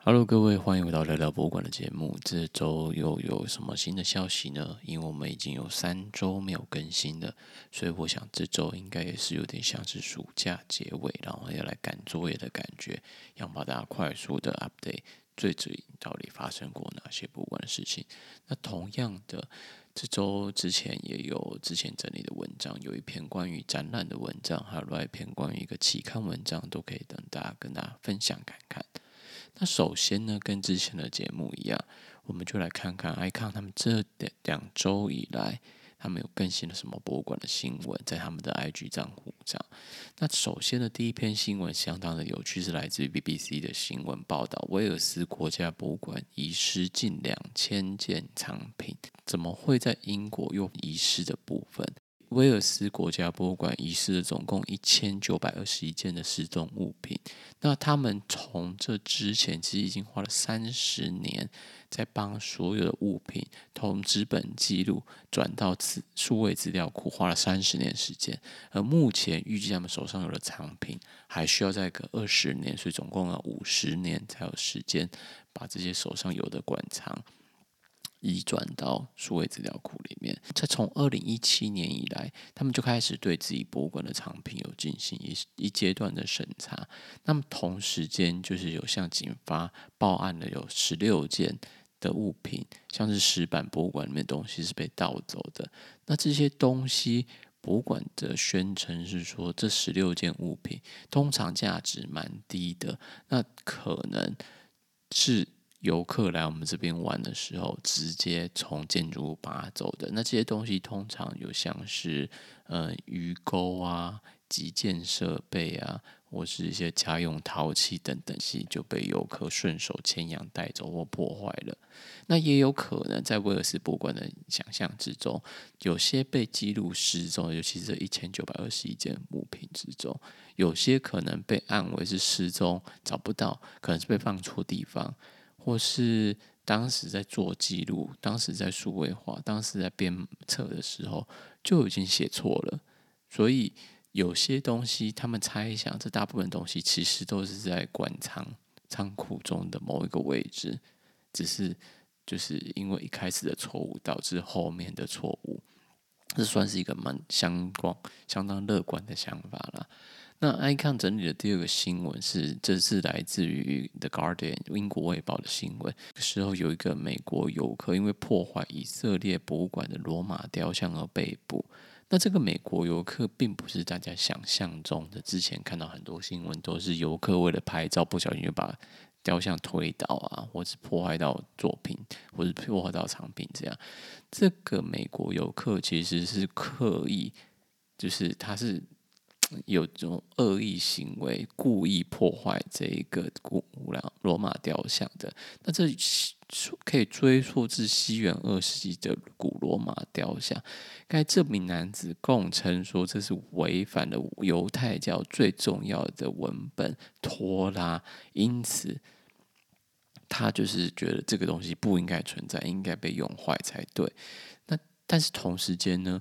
Hello，各位，欢迎回到聊聊博物馆的节目。这周又有什么新的消息呢？因为我们已经有三周没有更新了，所以我想这周应该也是有点像是暑假结尾，然后要来赶作业的感觉，要把大家快速的 update 最近到底发生过哪些博物馆的事情。那同样的，这周之前也有之前整理的文章，有一篇关于展览的文章，还有另外一篇关于一个期刊文章，都可以等大家跟大家分享看看。那首先呢，跟之前的节目一样，我们就来看看 icon 他们这两两周以来，他们有更新了什么博物馆的新闻，在他们的 IG 账户上。那首先的第一篇新闻相当的有趣，是来自于 BBC 的新闻报道：威尔斯国家博物馆遗失近两千件藏品，怎么会在英国又遗失的部分？威尔斯国家博物馆遗失了总共一千九百二十一件的失踪物品。那他们从这之前其实已经花了三十年，在帮所有的物品从纸本记录转到资数位资料库，花了三十年时间。而目前预计他们手上有的藏品还需要再隔二十年，所以总共要五十年才有时间把这些手上有的馆藏。移转到数位资料库里面。在从二零一七年以来，他们就开始对自己博物馆的藏品有进行一一阶段的审查。那么同时间，就是有向警方报案的有十六件的物品，像是石板博物馆里面的东西是被盗走的。那这些东西，博物馆的宣称是说，这十六件物品通常价值蛮低的，那可能是。游客来我们这边玩的时候，直接从建筑物拔走的。那这些东西通常有像是呃鱼钩啊、击剑设备啊，或是一些家用陶器等等，其就被游客顺手牵羊带走或破坏了。那也有可能在威尔斯博物馆的想象之中，有些被记录失踪，尤其是这一千九百二十一件物品之中，有些可能被按为是失踪，找不到，可能是被放错地方。或是当时在做记录，当时在数位化，当时在编册的时候就已经写错了，所以有些东西他们猜想，这大部分东西其实都是在馆藏仓库中的某一个位置，只是就是因为一开始的错误导致后面的错误，这算是一个蛮相关、相当乐观的想法了。那 icon 整理的第二个新闻是，这是来自于 The Guardian 英国卫报的新闻。时候有一个美国游客因为破坏以色列博物馆的罗马雕像而被捕。那这个美国游客并不是大家想象中的，之前看到很多新闻都是游客为了拍照不小心就把雕像推倒啊，或是破坏到作品，或是破坏到藏品这样。这个美国游客其实是刻意，就是他是。有这种恶意行为，故意破坏这一个古罗马雕像的，那这可以追溯至西元二世纪的古罗马雕像。该这名男子供称说，这是违反了犹太教最重要的文本《托拉》，因此他就是觉得这个东西不应该存在，应该被用坏才对。那但是同时间呢？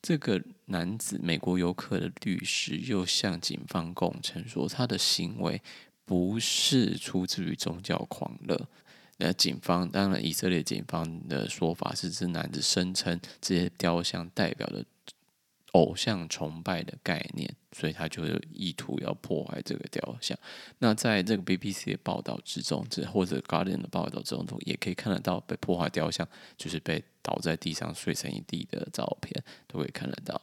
这个男子，美国游客的律师又向警方供称说，他的行为不是出自于宗教狂热。那警方，当然，以色列警方的说法是，这男子声称这些雕像代表的偶像崇拜的概念，所以他就有意图要破坏这个雕像。那在这个 BBC 的报道之中，这或者 Guardian 的报道之中，也可以看得到被破坏雕像，就是被倒在地上碎成一地的照片，都可以看得到。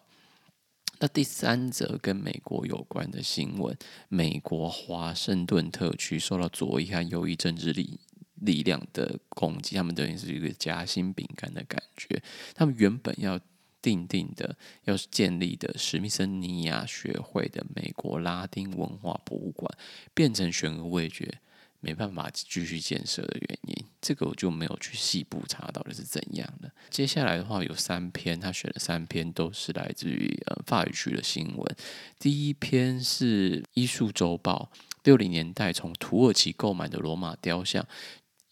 那第三则跟美国有关的新闻，美国华盛顿特区受到左翼和右翼政治力力量的攻击，他们等于是一个夹心饼干的感觉，他们原本要。定定的要建立的史密森尼亚学会的美国拉丁文化博物馆变成悬而未决，没办法继续建设的原因，这个我就没有去细部查到底是怎样的。接下来的话有三篇，他选了三篇都是来自于呃法语区的新闻。第一篇是《艺术周报》，六零年代从土耳其购买的罗马雕像。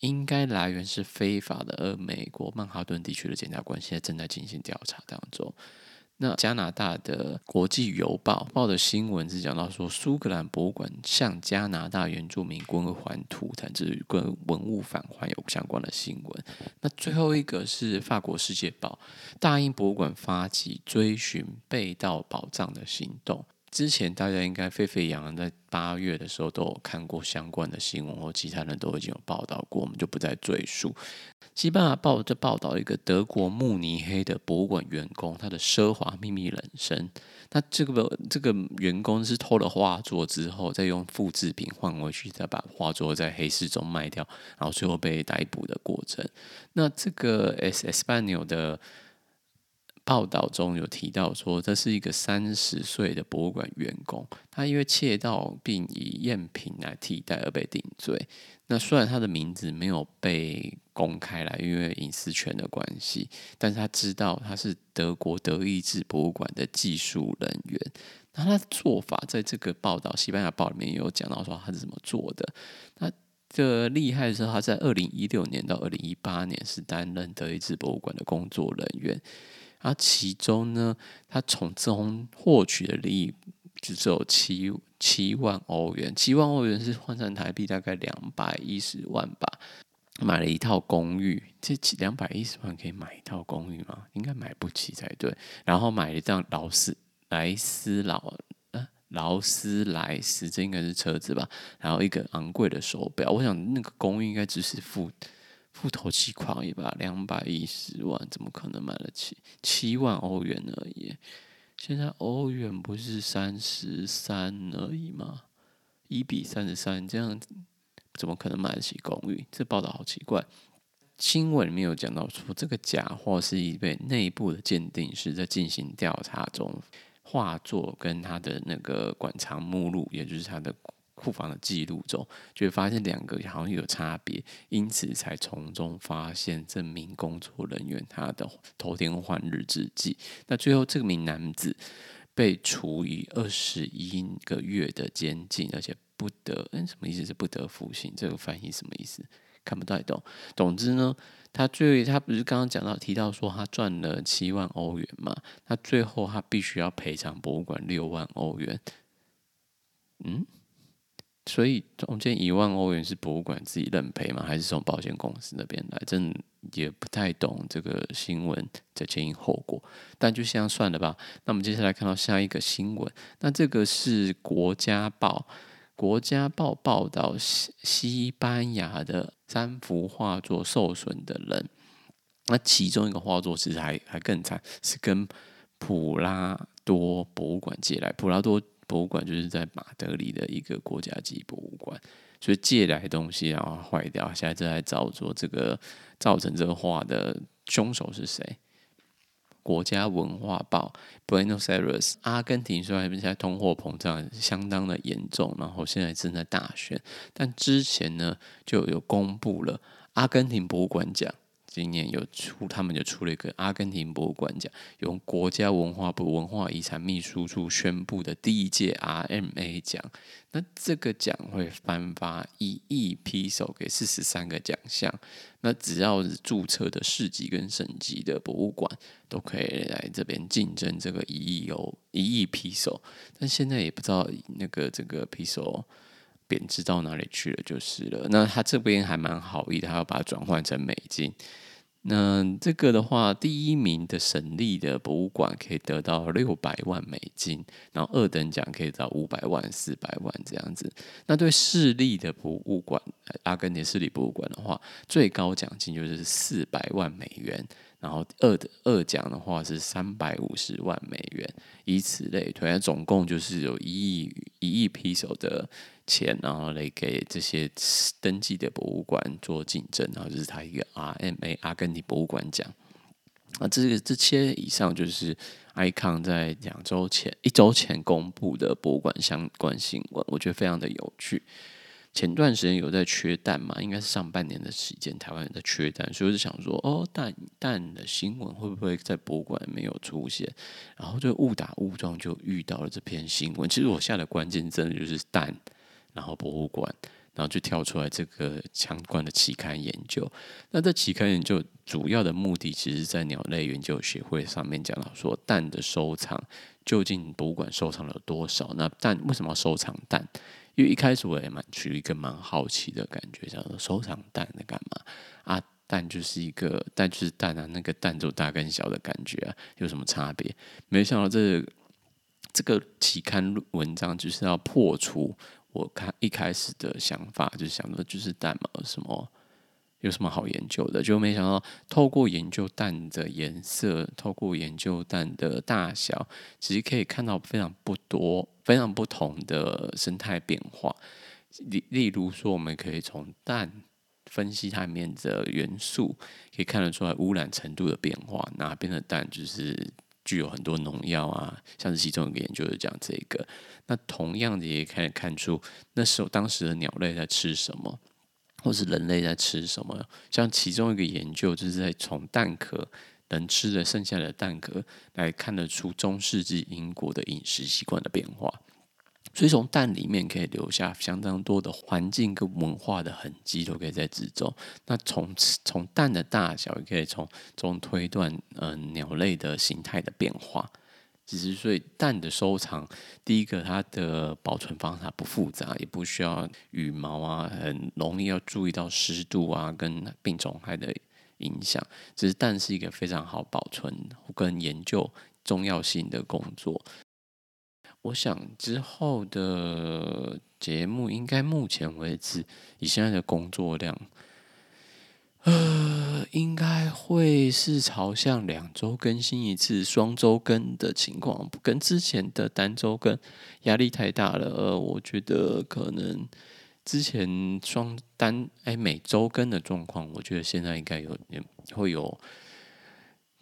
应该来源是非法的，而美国曼哈顿地区的检察官现在正在进行调查当中。那加拿大的国际邮报报的新闻是讲到说，苏格兰博物馆向加拿大原住民归还土产，这是跟文物返还有相关的新闻。那最后一个是法国《世界报》，大英博物馆发起追寻被盗宝藏的行动。之前大家应该沸沸扬扬，在八月的时候都有看过相关的新闻，或其他人都已经有报道过，我们就不再赘述。西班牙报就报道一个德国慕尼黑的博物馆员工，他的奢华秘密人生。那这个这个员工是偷了画作之后，再用复制品换回去，再把画作在黑市中卖掉，然后最后被逮捕的过程。那这个 S Español 的。报道中有提到说，这是一个三十岁的博物馆员工，他因为窃盗并以赝品来替代而被定罪。那虽然他的名字没有被公开来，因为隐私权的关系，但是他知道他是德国德意志博物馆的技术人员。那他的做法在这个报道《西班牙报》里面也有讲到说他是怎么做的。他的厉害的是他在二零一六年到二零一八年是担任德意志博物馆的工作人员。而其中呢，他从中获取的利益就只有七七万欧元，七万欧元是换算台币大概两百一十万吧。买了一套公寓，这两百一十万可以买一套公寓吗？应该买不起才对。然后买了一辆劳斯莱斯劳劳斯莱斯，这应该是车子吧。然后一个昂贵的手表，我想那个公寓应该只是付。付头期款也吧，两百一十万，怎么可能买得起？七万欧元而已。现在欧元不是三十三而已吗？一比三十三，这样怎么可能买得起公寓？这报道好奇怪。新闻里面有讲到说，这个假货是一位内部的鉴定师在进行调查中，画作跟他的那个馆藏目录，也就是他的。库房的记录中，就会发现两个好像有差别，因此才从中发现这名工作人员他的偷天换日之计。那最后，这名男子被处以二十一个月的监禁，而且不得……嗯，什么意思？是不得服刑？这个翻译什么意思？看不太懂。总之呢，他最他不是刚刚讲到提到说他赚了七万欧元嘛？那最后他必须要赔偿博物馆六万欧元。嗯？所以中间一万欧元是博物馆自己认赔吗？还是从保险公司那边来？真也不太懂这个新闻的前因后果。但就这样算了吧。那我们接下来看到下一个新闻。那这个是国家报，国家报报道西西班牙的三幅画作受损的人。那其中一个画作其实还还更惨，是跟普拉多博物馆借来。普拉多。博物馆就是在马德里的一个国家级博物馆，所以借来东西然后坏掉，现在正在找说这个造成这个画的凶手是谁？国家文化报 Buenos Aires，阿根廷虽然现在通货膨胀相当的严重，然后现在正在大选，但之前呢就有公布了阿根廷博物馆奖。今年有出，他们就出了一个阿根廷博物馆奖，由国家文化部文化遗产秘书处宣布的第一届 RMA 奖。那这个奖会颁发一亿披索给四十三个奖项。那只要是注册的市级跟省级的博物馆，都可以来这边竞争这个一亿有一亿披索。但现在也不知道那个这个披索。贬值到哪里去了就是了。那他这边还蛮好意的，他要把它转换成美金。那这个的话，第一名的省立的博物馆可以得到六百万美金，然后二等奖可以到五百万、四百万这样子。那对市立的博物馆，阿根廷市立博物馆的话，最高奖金就是四百万美元。然后二的二奖的话是三百五十万美元，以此类推，总共就是有一亿一亿披索的钱，然后来给这些登记的博物馆做竞争，然后就是他一个 RMA 阿根廷博物馆奖。啊，这个这些以上就是 icon 在两周前一周前公布的博物馆相关新闻，我觉得非常的有趣。前段时间有在缺蛋嘛？应该是上半年的时间，台湾人在缺蛋，所以我就想说，哦，蛋蛋的新闻会不会在博物馆没有出现？然后就误打误撞就遇到了这篇新闻。其实我下的关键真的就是蛋，然后博物馆，然后就跳出来这个相关的期刊研究。那这期刊研究主要的目的，其实在鸟类研究协会上面讲到说，蛋的收藏究竟博物馆收藏了多少？那蛋为什么要收藏蛋？因为一开始我也蛮处于一个蛮好奇的感觉，想说收藏蛋在干嘛啊？蛋就是一个蛋就是蛋啊，那个蛋就大跟小的感觉啊，有什么差别？没想到这、这个期刊文章就是要破除我看一开始的想法，就想说就是蛋嘛，什么有什么好研究的？就没想到透过研究蛋的颜色，透过研究蛋的大小，其实可以看到非常不多、非常不同的生态变化。例例如说，我们可以从蛋。分析它里面的元素，可以看得出来污染程度的变化。哪边的蛋就是具有很多农药啊？像是其中一个研究就讲这个。那同样的也可以看出，那时候当时的鸟类在吃什么，或是人类在吃什么。像其中一个研究就是在从蛋壳能吃的剩下的蛋壳来看得出中世纪英国的饮食习惯的变化。所以从蛋里面可以留下相当多的环境跟文化的痕迹，都可以在之中。那从从蛋的大小，也可以从中推断，嗯、呃，鸟类的形态的变化。只是所以蛋的收藏，第一个它的保存方法不复杂，也不需要羽毛啊，很容易要注意到湿度啊，跟病虫害的影响。只是蛋是一个非常好保存跟研究重要性的工作。我想之后的节目应该目前为止，以现在的工作量，呃，应该会是朝向两周更新一次、双周更的情况，跟之前的单周更压力太大了。呃，我觉得可能之前双单哎每周更的状况，我觉得现在应该有会有。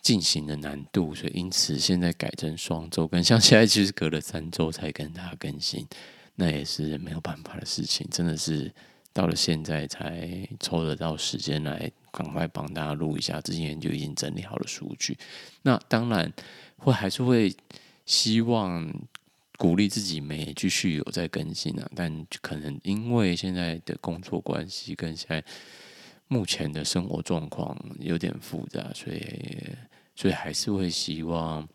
进行的难度，所以因此现在改成双周更，像现在其实隔了三周才跟大家更新，那也是没有办法的事情。真的是到了现在才抽得到时间来赶快帮大家录一下，之前就已经整理好了数据。那当然会还是会希望鼓励自己没继续有在更新啊，但可能因为现在的工作关系跟现在目前的生活状况有点复杂，所以。所以还是会希望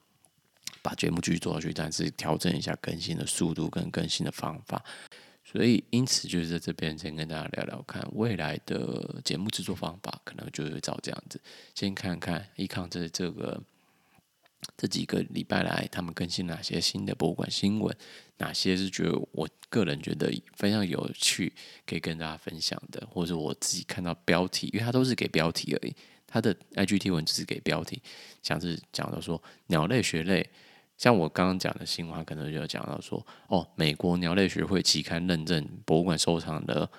把节目继续做下去，但是调整一下更新的速度跟更新的方法。所以因此就是在这边先跟大家聊聊看未来的节目制作方法，可能就会照这样子。先看看一康这这个这几个礼拜来他们更新哪些新的博物馆新闻，哪些是觉得我个人觉得非常有趣，可以跟大家分享的，或者我自己看到标题，因为它都是给标题而已。他的 IGT 文只是给标题，像是讲到说鸟类学类，像我刚刚讲的新闻，可能就讲到说，哦，美国鸟类学会期刊认证博物馆收藏了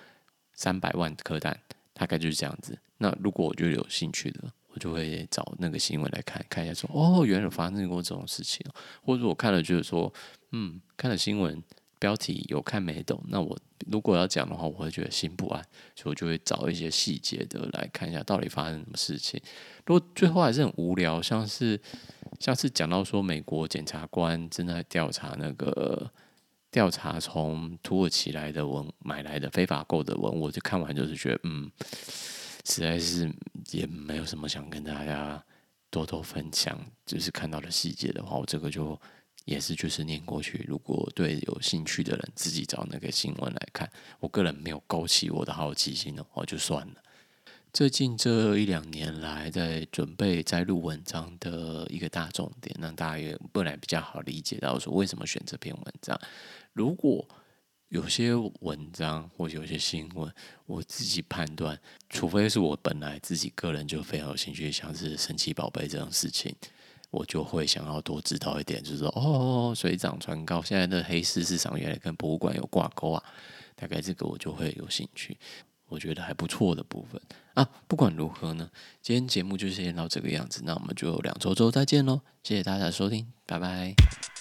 三百万颗蛋，大概就是这样子。那如果我就有兴趣的，我就会找那个新闻来看看一下说，说哦，原来有发生过这种事情，或者我看了就是说，嗯，看了新闻。标题有看没懂，那我如果要讲的话，我会觉得心不安，所以我就会找一些细节的来看一下到底发生什么事情。如果最后还是很无聊，像是下次讲到说美国检察官正在调查那个调查从土耳其来的文买来的非法购的文，我就看完就是觉得嗯，实在是也没有什么想跟大家多多分享，就是看到的细节的话，我这个就。也是就是念过去，如果对有兴趣的人自己找那个新闻来看，我个人没有勾起我的好奇心的话就算了。最近这一两年来，在准备摘录文章的一个大重点，让大家也本来比较好理解到说为什么选这篇文章。如果有些文章或有些新闻，我自己判断，除非是我本来自己个人就非常有兴趣，像是神奇宝贝这种事情。我就会想要多知道一点，就是说，哦，水涨船高，现在的黑市市场原来跟博物馆有挂钩啊，大概这个我就会有兴趣，我觉得还不错的部分啊。不管如何呢，今天节目就先到这个样子，那我们就两周周再见喽，谢谢大家收听，拜拜。